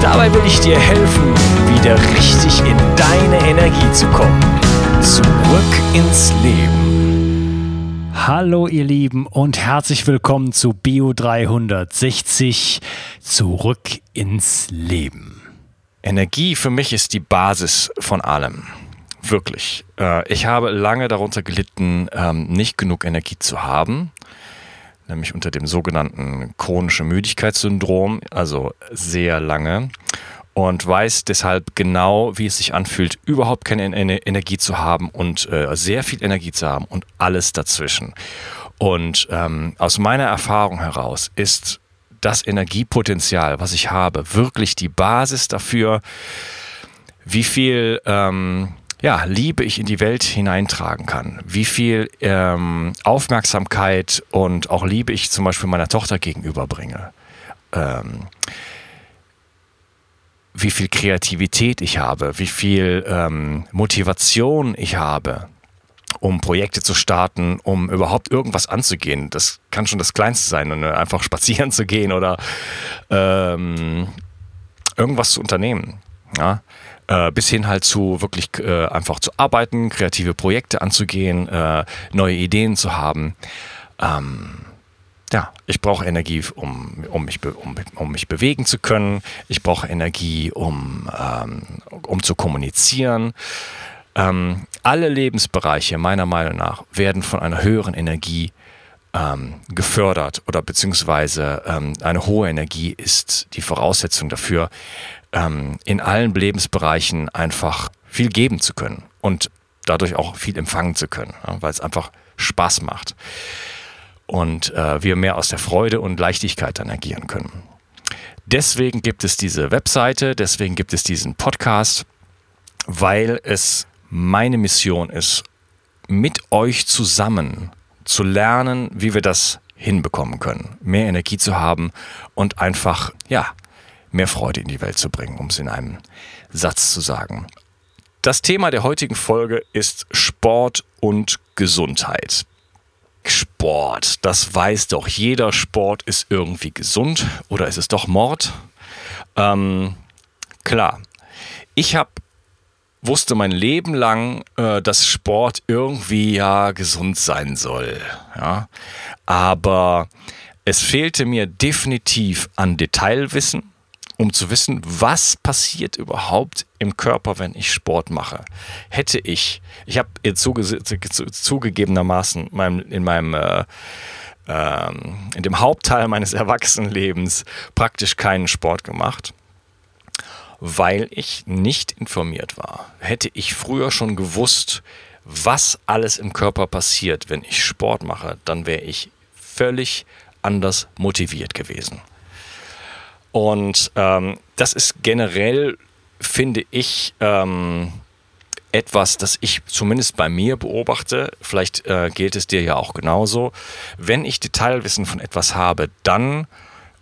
Dabei will ich dir helfen, wieder richtig in deine Energie zu kommen. Zurück ins Leben. Hallo ihr Lieben und herzlich willkommen zu Bio 360 Zurück ins Leben. Energie für mich ist die Basis von allem. Wirklich. Äh, ich habe lange darunter gelitten, ähm, nicht genug Energie zu haben nämlich unter dem sogenannten chronischen Müdigkeitssyndrom, also sehr lange und weiß deshalb genau, wie es sich anfühlt, überhaupt keine Energie zu haben und äh, sehr viel Energie zu haben und alles dazwischen. Und ähm, aus meiner Erfahrung heraus ist das Energiepotenzial, was ich habe, wirklich die Basis dafür, wie viel ähm, ja, Liebe ich in die Welt hineintragen kann, wie viel ähm, Aufmerksamkeit und auch Liebe ich zum Beispiel meiner Tochter gegenüberbringe, ähm, wie viel Kreativität ich habe, wie viel ähm, Motivation ich habe, um Projekte zu starten, um überhaupt irgendwas anzugehen. Das kann schon das Kleinste sein, und einfach spazieren zu gehen oder ähm, irgendwas zu unternehmen. Ja? Äh, bis hin halt zu wirklich äh, einfach zu arbeiten, kreative Projekte anzugehen, äh, neue Ideen zu haben. Ähm, ja, ich brauche Energie, um, um, mich, um, um mich bewegen zu können. Ich brauche Energie, um, ähm, um zu kommunizieren. Ähm, alle Lebensbereiche meiner Meinung nach werden von einer höheren Energie ähm, gefördert oder beziehungsweise ähm, eine hohe Energie ist die Voraussetzung dafür, ähm, in allen Lebensbereichen einfach viel geben zu können und dadurch auch viel empfangen zu können, ja, weil es einfach Spaß macht und äh, wir mehr aus der Freude und Leichtigkeit dann agieren können. Deswegen gibt es diese Webseite, deswegen gibt es diesen Podcast, weil es meine Mission ist, mit euch zusammen zu lernen, wie wir das hinbekommen können, mehr Energie zu haben und einfach, ja, mehr Freude in die Welt zu bringen, um es in einem Satz zu sagen. Das Thema der heutigen Folge ist Sport und Gesundheit. Sport, das weiß doch jeder, Sport ist irgendwie gesund oder ist es doch Mord? Ähm, klar, ich habe wusste mein Leben lang, äh, dass Sport irgendwie ja gesund sein soll. Ja? Aber es fehlte mir definitiv an Detailwissen um zu wissen, was passiert überhaupt im Körper, wenn ich Sport mache. Hätte ich, ich habe zuge zugegebenermaßen meinem, in meinem äh, ähm, in dem Hauptteil meines Erwachsenenlebens praktisch keinen Sport gemacht, weil ich nicht informiert war. Hätte ich früher schon gewusst, was alles im Körper passiert, wenn ich Sport mache, dann wäre ich völlig anders motiviert gewesen. Und ähm, das ist generell, finde ich, ähm, etwas, das ich zumindest bei mir beobachte. Vielleicht äh, gilt es dir ja auch genauso. Wenn ich Detailwissen von etwas habe, dann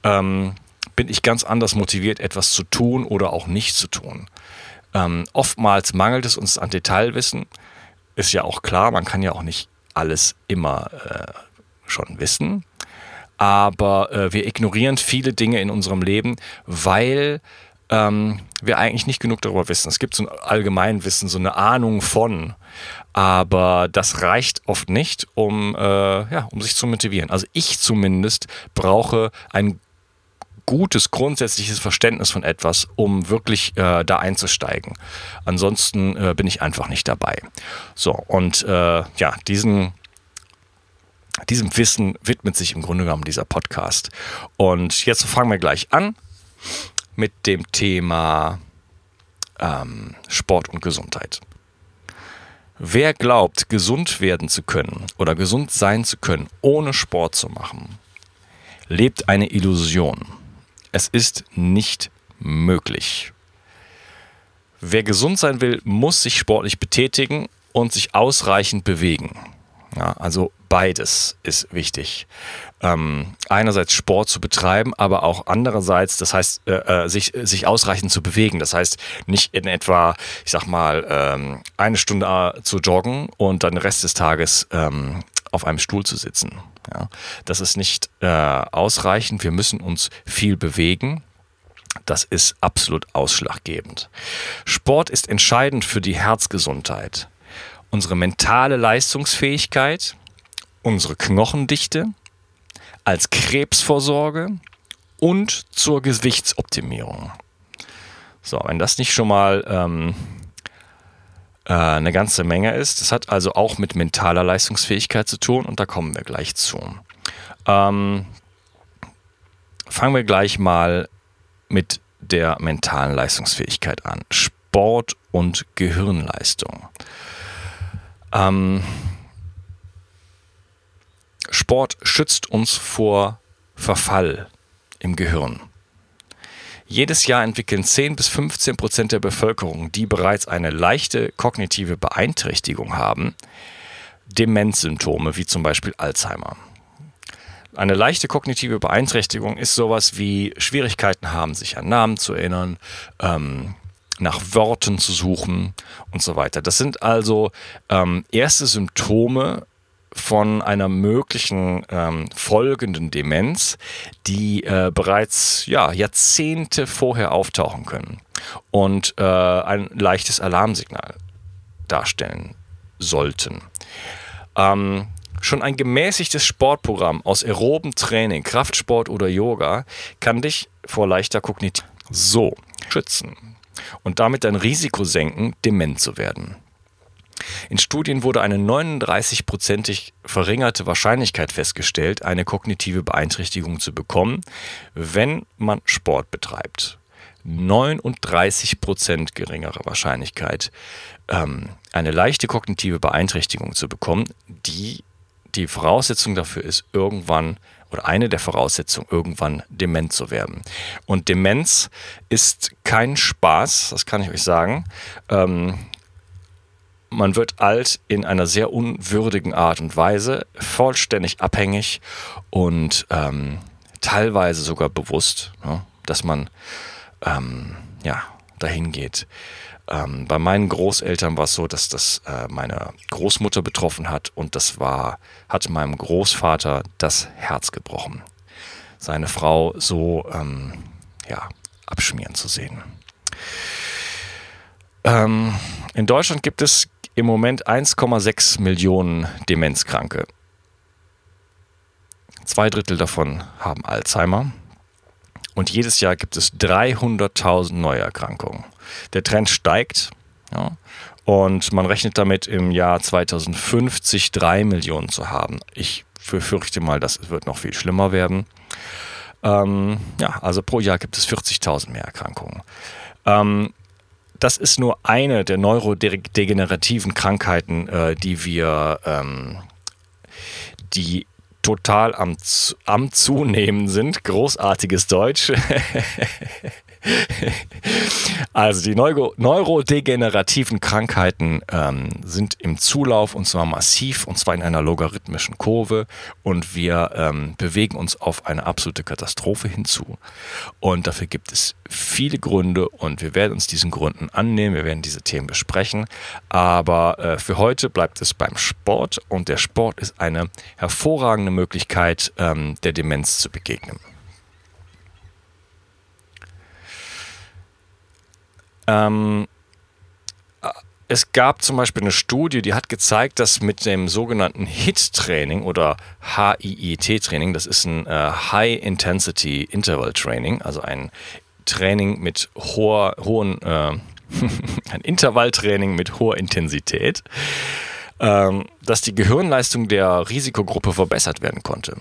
ähm, bin ich ganz anders motiviert, etwas zu tun oder auch nicht zu tun. Ähm, oftmals mangelt es uns an Detailwissen. Ist ja auch klar, man kann ja auch nicht alles immer äh, schon wissen aber äh, wir ignorieren viele Dinge in unserem Leben, weil ähm, wir eigentlich nicht genug darüber wissen. Es gibt so ein Allgemeinwissen, so eine Ahnung von, aber das reicht oft nicht, um, äh, ja, um sich zu motivieren. Also ich zumindest brauche ein gutes grundsätzliches Verständnis von etwas, um wirklich äh, da einzusteigen. Ansonsten äh, bin ich einfach nicht dabei. So, und äh, ja, diesen diesem Wissen widmet sich im Grunde genommen dieser Podcast. Und jetzt fangen wir gleich an mit dem Thema ähm, Sport und Gesundheit. Wer glaubt, gesund werden zu können oder gesund sein zu können, ohne Sport zu machen, lebt eine Illusion. Es ist nicht möglich. Wer gesund sein will, muss sich sportlich betätigen und sich ausreichend bewegen. Ja, also beides ist wichtig. Ähm, einerseits Sport zu betreiben, aber auch andererseits, das heißt, äh, äh, sich, sich ausreichend zu bewegen. Das heißt, nicht in etwa, ich sag mal, ähm, eine Stunde äh, zu joggen und dann den Rest des Tages ähm, auf einem Stuhl zu sitzen. Ja, das ist nicht äh, ausreichend. Wir müssen uns viel bewegen. Das ist absolut ausschlaggebend. Sport ist entscheidend für die Herzgesundheit, unsere mentale Leistungsfähigkeit, unsere Knochendichte, als Krebsvorsorge und zur Gewichtsoptimierung. So, wenn das nicht schon mal ähm, äh, eine ganze Menge ist, das hat also auch mit mentaler Leistungsfähigkeit zu tun und da kommen wir gleich zu. Ähm, fangen wir gleich mal mit der mentalen Leistungsfähigkeit an. Sport und Gehirnleistung. Ähm, Sport schützt uns vor Verfall im Gehirn. Jedes Jahr entwickeln 10 bis 15 Prozent der Bevölkerung, die bereits eine leichte kognitive Beeinträchtigung haben, Demenzsymptome wie zum Beispiel Alzheimer. Eine leichte kognitive Beeinträchtigung ist sowas wie Schwierigkeiten haben, sich an Namen zu erinnern, ähm, nach Worten zu suchen und so weiter. Das sind also ähm, erste Symptome von einer möglichen ähm, folgenden Demenz, die äh, bereits ja, Jahrzehnte vorher auftauchen können und äh, ein leichtes Alarmsignal darstellen sollten. Ähm, Schon ein gemäßigtes Sportprogramm aus aeroben Training, Kraftsport oder Yoga kann dich vor leichter Kognitiv so schützen und damit dein Risiko senken, dement zu werden. In Studien wurde eine 39-prozentig verringerte Wahrscheinlichkeit festgestellt, eine kognitive Beeinträchtigung zu bekommen, wenn man Sport betreibt. 39 Prozent geringere Wahrscheinlichkeit, ähm, eine leichte kognitive Beeinträchtigung zu bekommen, die die Voraussetzung dafür ist, irgendwann oder eine der Voraussetzungen, irgendwann dement zu werden. Und Demenz ist kein Spaß, das kann ich euch sagen. Ähm, man wird alt in einer sehr unwürdigen Art und Weise, vollständig abhängig und ähm, teilweise sogar bewusst, ja, dass man ähm, ja, dahin geht. Ähm, bei meinen Großeltern war es so, dass das äh, meine Großmutter betroffen hat und das war, hat meinem Großvater das Herz gebrochen, seine Frau so ähm, ja, abschmieren zu sehen. Ähm, in Deutschland gibt es im Moment 1,6 Millionen Demenzkranke. Zwei Drittel davon haben Alzheimer. Und jedes Jahr gibt es 300.000 Neuerkrankungen. Der Trend steigt. Ja, und man rechnet damit im Jahr 2050 drei Millionen zu haben. Ich befürchte mal, das wird noch viel schlimmer werden. Ähm, ja, also pro Jahr gibt es 40.000 mehr Erkrankungen. Ähm, das ist nur eine der neurodegenerativen Krankheiten, äh, die wir, ähm, die total am, am Zunehmen sind. Großartiges Deutsch. also die Neuro neurodegenerativen Krankheiten ähm, sind im Zulauf und zwar massiv und zwar in einer logarithmischen Kurve und wir ähm, bewegen uns auf eine absolute Katastrophe hinzu. Und dafür gibt es viele Gründe und wir werden uns diesen Gründen annehmen, wir werden diese Themen besprechen. Aber äh, für heute bleibt es beim Sport und der Sport ist eine hervorragende Möglichkeit, ähm, der Demenz zu begegnen. Ähm, es gab zum Beispiel eine Studie, die hat gezeigt, dass mit dem sogenannten HIT-Training oder HIIT-Training, das ist ein äh, High Intensity Interval Training, also ein Training mit hoher, hohen, äh, ein Intervalltraining mit hoher Intensität, ähm, dass die Gehirnleistung der Risikogruppe verbessert werden konnte.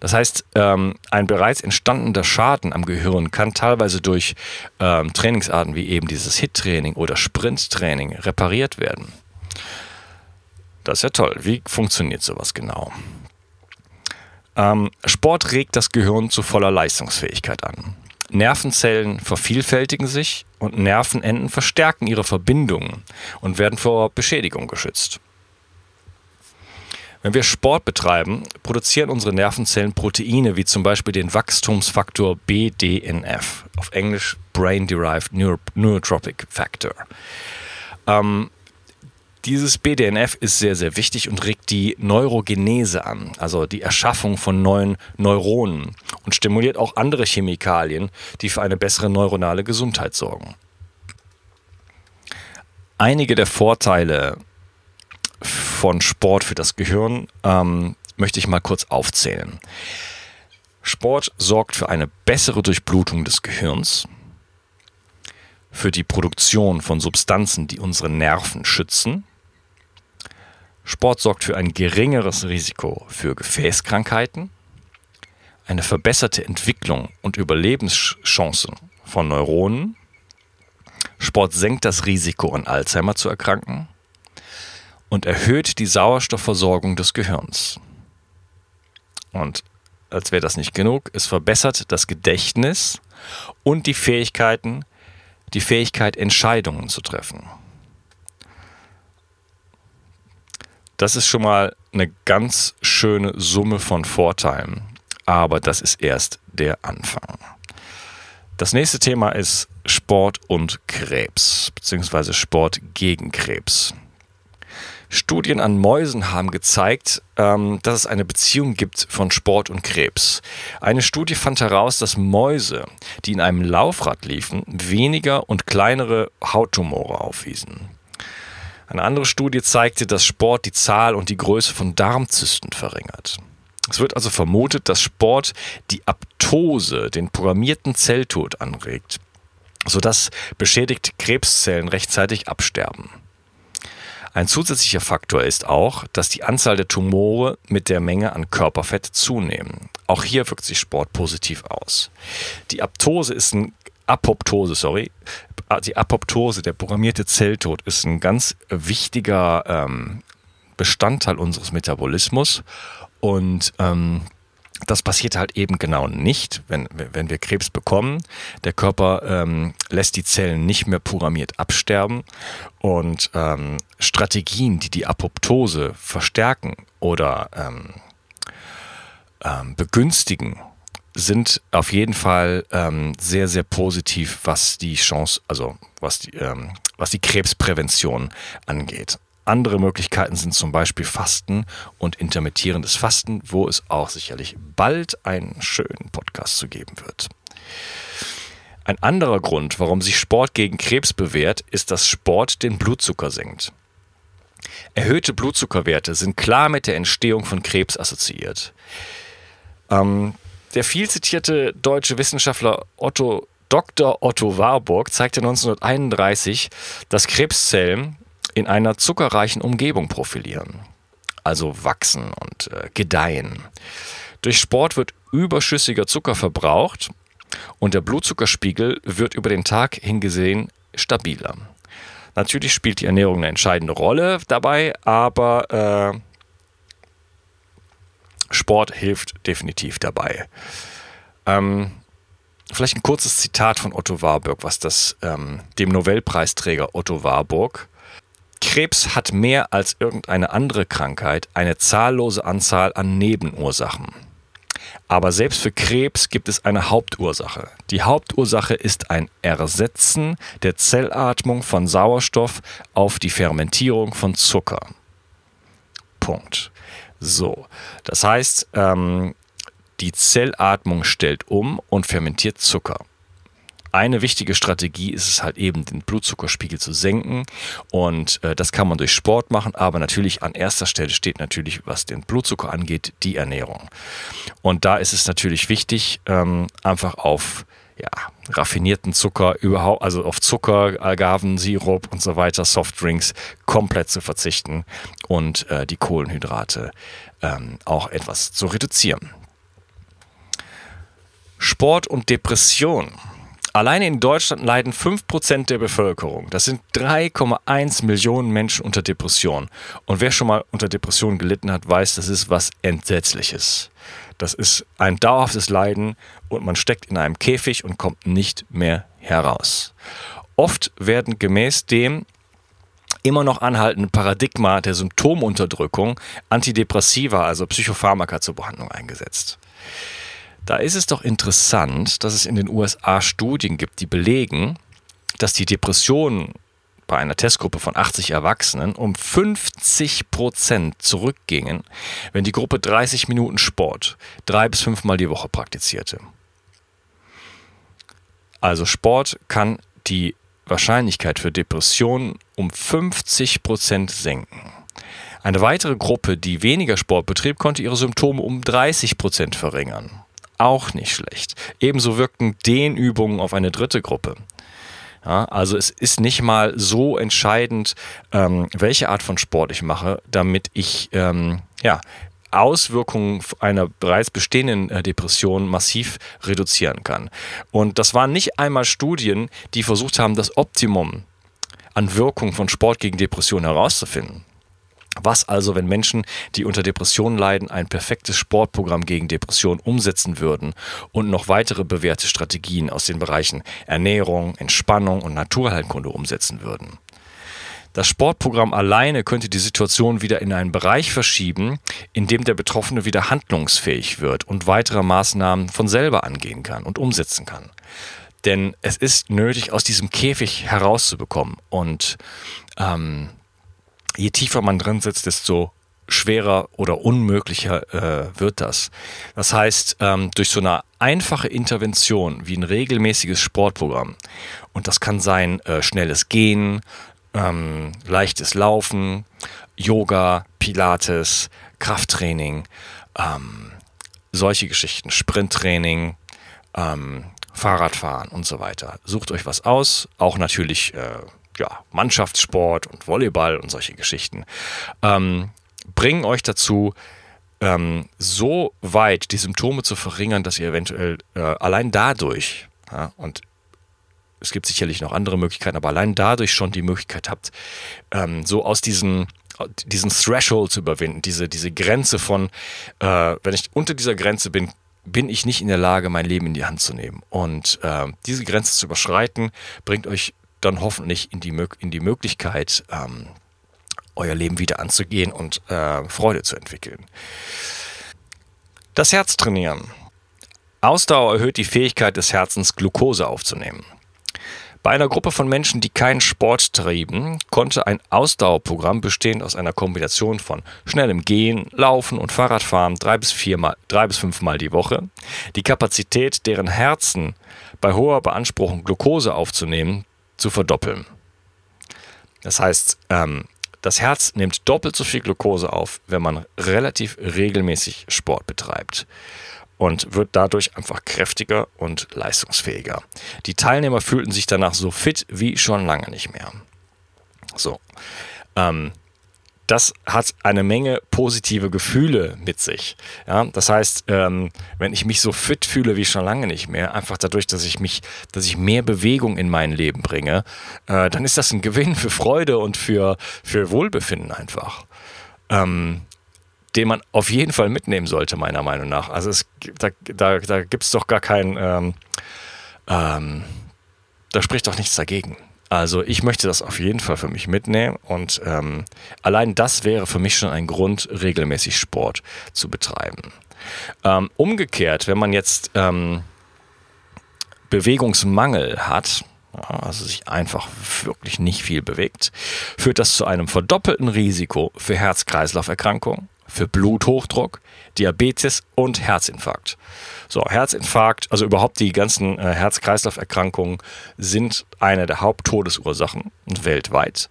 Das heißt, ähm, ein bereits entstandener Schaden am Gehirn kann teilweise durch ähm, Trainingsarten wie eben dieses HIT-Training oder Sprint-Training repariert werden. Das ist ja toll. Wie funktioniert sowas genau? Ähm, Sport regt das Gehirn zu voller Leistungsfähigkeit an. Nervenzellen vervielfältigen sich und Nervenenden verstärken ihre Verbindungen und werden vor Beschädigung geschützt. Wenn wir Sport betreiben, produzieren unsere Nervenzellen Proteine wie zum Beispiel den Wachstumsfaktor BDNF, auf Englisch Brain Derived Neurotropic Factor. Ähm, dieses BDNF ist sehr, sehr wichtig und regt die Neurogenese an, also die Erschaffung von neuen Neuronen und stimuliert auch andere Chemikalien, die für eine bessere neuronale Gesundheit sorgen. Einige der Vorteile von Sport für das Gehirn ähm, möchte ich mal kurz aufzählen. Sport sorgt für eine bessere Durchblutung des Gehirns, für die Produktion von Substanzen, die unsere Nerven schützen. Sport sorgt für ein geringeres Risiko für Gefäßkrankheiten, eine verbesserte Entwicklung und Überlebenschancen von Neuronen. Sport senkt das Risiko, an Alzheimer zu erkranken und erhöht die Sauerstoffversorgung des Gehirns. Und als wäre das nicht genug, es verbessert das Gedächtnis und die Fähigkeiten, die Fähigkeit, Entscheidungen zu treffen. Das ist schon mal eine ganz schöne Summe von Vorteilen, aber das ist erst der Anfang. Das nächste Thema ist Sport und Krebs, beziehungsweise Sport gegen Krebs. Studien an Mäusen haben gezeigt, ähm, dass es eine Beziehung gibt von Sport und Krebs. Eine Studie fand heraus, dass Mäuse, die in einem Laufrad liefen, weniger und kleinere Hauttumore aufwiesen. Eine andere Studie zeigte, dass Sport die Zahl und die Größe von Darmzysten verringert. Es wird also vermutet, dass Sport die Aptose, den programmierten Zelltod anregt, sodass beschädigte Krebszellen rechtzeitig absterben. Ein zusätzlicher Faktor ist auch, dass die Anzahl der Tumore mit der Menge an Körperfett zunehmen. Auch hier wirkt sich Sport positiv aus. Die Apoptose ist ein Apoptose, sorry, die Apoptose, der programmierte Zelltod, ist ein ganz wichtiger ähm, Bestandteil unseres Metabolismus und ähm, das passiert halt eben genau nicht, wenn, wenn wir Krebs bekommen. Der Körper ähm, lässt die Zellen nicht mehr programmiert absterben und ähm, Strategien, die die Apoptose verstärken oder ähm, ähm begünstigen, sind auf jeden Fall ähm, sehr, sehr positiv, was die Chance, also was die, ähm, was die Krebsprävention angeht. Andere Möglichkeiten sind zum Beispiel Fasten und intermittierendes Fasten, wo es auch sicherlich bald einen schönen Podcast zu geben wird. Ein anderer Grund, warum sich Sport gegen Krebs bewährt, ist, dass Sport den Blutzucker senkt. Erhöhte Blutzuckerwerte sind klar mit der Entstehung von Krebs assoziiert. Ähm, der viel zitierte deutsche Wissenschaftler Otto, Dr. Otto Warburg zeigte 1931, dass Krebszellen in einer zuckerreichen Umgebung profilieren, also wachsen und äh, gedeihen. Durch Sport wird überschüssiger Zucker verbraucht und der Blutzuckerspiegel wird über den Tag hingesehen stabiler. Natürlich spielt die Ernährung eine entscheidende Rolle dabei, aber äh, Sport hilft definitiv dabei. Ähm, vielleicht ein kurzes Zitat von Otto Warburg, was das ähm, dem Nobelpreisträger Otto Warburg Krebs hat mehr als irgendeine andere Krankheit eine zahllose Anzahl an Nebenursachen. Aber selbst für Krebs gibt es eine Hauptursache. Die Hauptursache ist ein Ersetzen der Zellatmung von Sauerstoff auf die Fermentierung von Zucker. Punkt. So, das heißt, ähm, die Zellatmung stellt um und fermentiert Zucker eine wichtige Strategie ist es halt eben, den Blutzuckerspiegel zu senken. Und äh, das kann man durch Sport machen, aber natürlich an erster Stelle steht natürlich, was den Blutzucker angeht, die Ernährung. Und da ist es natürlich wichtig, ähm, einfach auf ja, raffinierten Zucker überhaupt, also auf Zucker, Agaven, Sirup und so weiter, Softdrinks komplett zu verzichten und äh, die Kohlenhydrate ähm, auch etwas zu reduzieren. Sport und Depression Alleine in Deutschland leiden 5% der Bevölkerung. Das sind 3,1 Millionen Menschen unter Depression. Und wer schon mal unter Depressionen gelitten hat, weiß, das ist was Entsetzliches. Das ist ein dauerhaftes Leiden und man steckt in einem Käfig und kommt nicht mehr heraus. Oft werden gemäß dem immer noch anhaltenden Paradigma der Symptomunterdrückung Antidepressiva, also Psychopharmaka zur Behandlung eingesetzt. Da ist es doch interessant, dass es in den USA Studien gibt, die belegen, dass die Depressionen bei einer Testgruppe von 80 Erwachsenen um 50 Prozent zurückgingen, wenn die Gruppe 30 Minuten Sport drei bis fünfmal die Woche praktizierte. Also Sport kann die Wahrscheinlichkeit für Depressionen um 50 Prozent senken. Eine weitere Gruppe, die weniger Sport betrieb, konnte ihre Symptome um 30 Prozent verringern auch nicht schlecht. Ebenso wirkten Dehnübungen auf eine dritte Gruppe. Ja, also es ist nicht mal so entscheidend, ähm, welche Art von Sport ich mache, damit ich ähm, ja, Auswirkungen einer bereits bestehenden äh, Depression massiv reduzieren kann. Und das waren nicht einmal Studien, die versucht haben, das Optimum an Wirkung von Sport gegen Depression herauszufinden. Was also, wenn Menschen, die unter Depressionen leiden, ein perfektes Sportprogramm gegen Depression umsetzen würden und noch weitere bewährte Strategien aus den Bereichen Ernährung, Entspannung und Naturheilkunde umsetzen würden? Das Sportprogramm alleine könnte die Situation wieder in einen Bereich verschieben, in dem der Betroffene wieder handlungsfähig wird und weitere Maßnahmen von selber angehen kann und umsetzen kann. Denn es ist nötig, aus diesem Käfig herauszubekommen. Und ähm, je tiefer man drin sitzt, desto schwerer oder unmöglicher äh, wird das. Das heißt, ähm, durch so eine einfache Intervention wie ein regelmäßiges Sportprogramm, und das kann sein äh, schnelles Gehen, ähm, leichtes Laufen, Yoga, Pilates, Krafttraining, ähm, solche Geschichten, Sprinttraining, ähm, Fahrradfahren und so weiter. Sucht euch was aus, auch natürlich äh, ja, Mannschaftssport und Volleyball und solche Geschichten, ähm, bringen euch dazu, ähm, so weit die Symptome zu verringern, dass ihr eventuell äh, allein dadurch, ja, und es gibt sicherlich noch andere Möglichkeiten, aber allein dadurch schon die Möglichkeit habt, ähm, so aus diesen diesen Threshold zu überwinden, diese, diese Grenze von, äh, wenn ich unter dieser Grenze bin, bin ich nicht in der Lage, mein Leben in die Hand zu nehmen. Und äh, diese Grenze zu überschreiten, bringt euch dann hoffentlich in die, in die Möglichkeit, ähm, euer Leben wieder anzugehen und äh, Freude zu entwickeln. Das Herz trainieren. Ausdauer erhöht die Fähigkeit des Herzens, Glucose aufzunehmen. Bei einer Gruppe von Menschen, die keinen Sport trieben, konnte ein Ausdauerprogramm bestehend aus einer Kombination von schnellem Gehen, Laufen und Fahrradfahren drei bis, viermal, drei bis fünfmal die Woche die Kapazität, deren Herzen bei hoher Beanspruchung Glucose aufzunehmen, zu verdoppeln. Das heißt, ähm, das Herz nimmt doppelt so viel Glucose auf, wenn man relativ regelmäßig Sport betreibt und wird dadurch einfach kräftiger und leistungsfähiger. Die Teilnehmer fühlten sich danach so fit wie schon lange nicht mehr. So. Ähm, das hat eine Menge positive Gefühle mit sich. Ja, das heißt, ähm, wenn ich mich so fit fühle wie schon lange nicht mehr, einfach dadurch, dass ich mich, dass ich mehr Bewegung in mein Leben bringe, äh, dann ist das ein Gewinn für Freude und für, für Wohlbefinden einfach. Ähm, den man auf jeden Fall mitnehmen sollte, meiner Meinung nach. Also es, da, da, da gibt es doch gar kein, ähm, ähm, da spricht doch nichts dagegen. Also ich möchte das auf jeden Fall für mich mitnehmen und ähm, allein das wäre für mich schon ein Grund, regelmäßig Sport zu betreiben. Ähm, umgekehrt, wenn man jetzt ähm, Bewegungsmangel hat, also sich einfach wirklich nicht viel bewegt, führt das zu einem verdoppelten Risiko für Herz-Kreislauf-Erkrankungen, für Bluthochdruck, Diabetes und Herzinfarkt. So, Herzinfarkt, also überhaupt die ganzen äh, Herz-Kreislauf-Erkrankungen sind eine der Haupttodesursachen weltweit.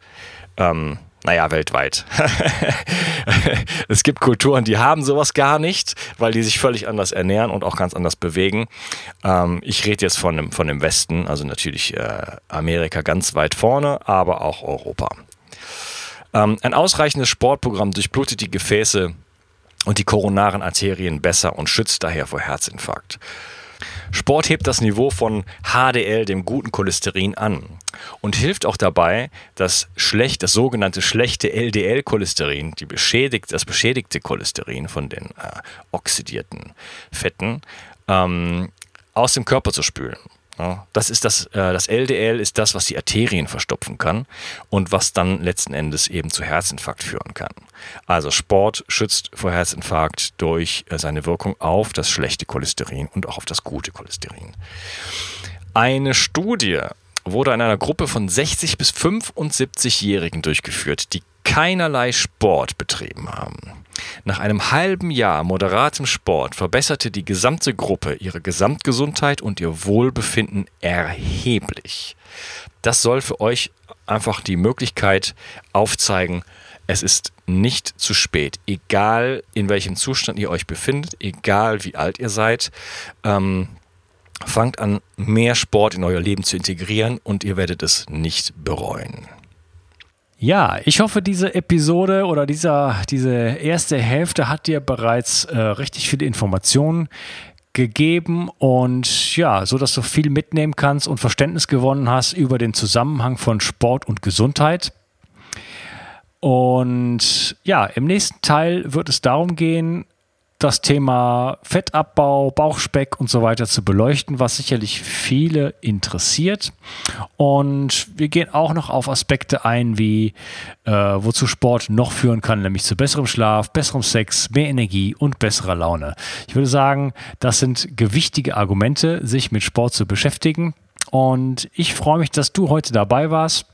Ähm, naja, weltweit. es gibt Kulturen, die haben sowas gar nicht, weil die sich völlig anders ernähren und auch ganz anders bewegen. Ähm, ich rede jetzt von dem, von dem Westen, also natürlich äh, Amerika ganz weit vorne, aber auch Europa. Ähm, ein ausreichendes Sportprogramm durchblutet die Gefäße und die koronaren Arterien besser und schützt daher vor Herzinfarkt. Sport hebt das Niveau von HDL, dem guten Cholesterin, an und hilft auch dabei, das schlecht, das sogenannte schlechte LDL-Cholesterin, beschädigt, das beschädigte Cholesterin von den äh, oxidierten Fetten, ähm, aus dem Körper zu spülen. Ja, das ist das, äh, das LDL ist das, was die Arterien verstopfen kann und was dann letzten Endes eben zu Herzinfarkt führen kann. Also Sport schützt vor Herzinfarkt durch äh, seine Wirkung auf das schlechte Cholesterin und auch auf das gute Cholesterin. Eine Studie wurde in einer Gruppe von 60 bis 75-Jährigen durchgeführt, die keinerlei Sport betrieben haben. Nach einem halben Jahr moderatem Sport verbesserte die gesamte Gruppe ihre Gesamtgesundheit und ihr Wohlbefinden erheblich. Das soll für euch einfach die Möglichkeit aufzeigen, es ist nicht zu spät, egal in welchem Zustand ihr euch befindet, egal wie alt ihr seid. Ähm, fangt an, mehr Sport in euer Leben zu integrieren und ihr werdet es nicht bereuen. Ja, ich hoffe, diese Episode oder dieser, diese erste Hälfte hat dir bereits äh, richtig viele Informationen gegeben und ja, so dass du viel mitnehmen kannst und Verständnis gewonnen hast über den Zusammenhang von Sport und Gesundheit. Und ja, im nächsten Teil wird es darum gehen, das Thema Fettabbau, Bauchspeck und so weiter zu beleuchten, was sicherlich viele interessiert. Und wir gehen auch noch auf Aspekte ein, wie äh, wozu Sport noch führen kann, nämlich zu besserem Schlaf, besserem Sex, mehr Energie und besserer Laune. Ich würde sagen, das sind gewichtige Argumente, sich mit Sport zu beschäftigen. Und ich freue mich, dass du heute dabei warst.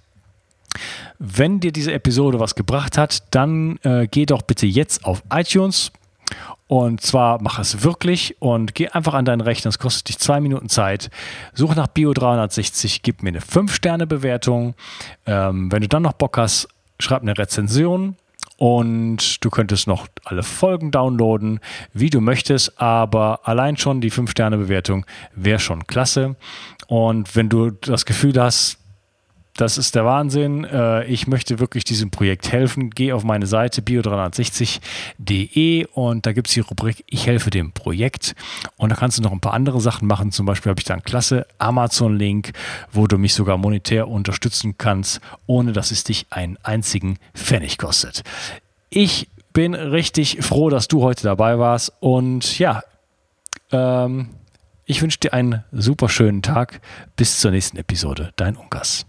Wenn dir diese Episode was gebracht hat, dann äh, geh doch bitte jetzt auf iTunes und zwar mach es wirklich und geh einfach an deinen Rechner. Es kostet dich zwei Minuten Zeit. Such nach Bio360, gib mir eine 5-Sterne-Bewertung. Ähm, wenn du dann noch Bock hast, schreib eine Rezension und du könntest noch alle Folgen downloaden, wie du möchtest, aber allein schon die 5-Sterne-Bewertung wäre schon klasse. Und wenn du das Gefühl hast, das ist der Wahnsinn. Äh, ich möchte wirklich diesem Projekt helfen. Geh auf meine Seite bio360.de und da gibt es die Rubrik Ich helfe dem Projekt. Und da kannst du noch ein paar andere Sachen machen. Zum Beispiel habe ich da einen klasse Amazon-Link, wo du mich sogar monetär unterstützen kannst, ohne dass es dich einen einzigen Pfennig kostet. Ich bin richtig froh, dass du heute dabei warst. Und ja, ähm, ich wünsche dir einen super schönen Tag. Bis zur nächsten Episode. Dein Unkas.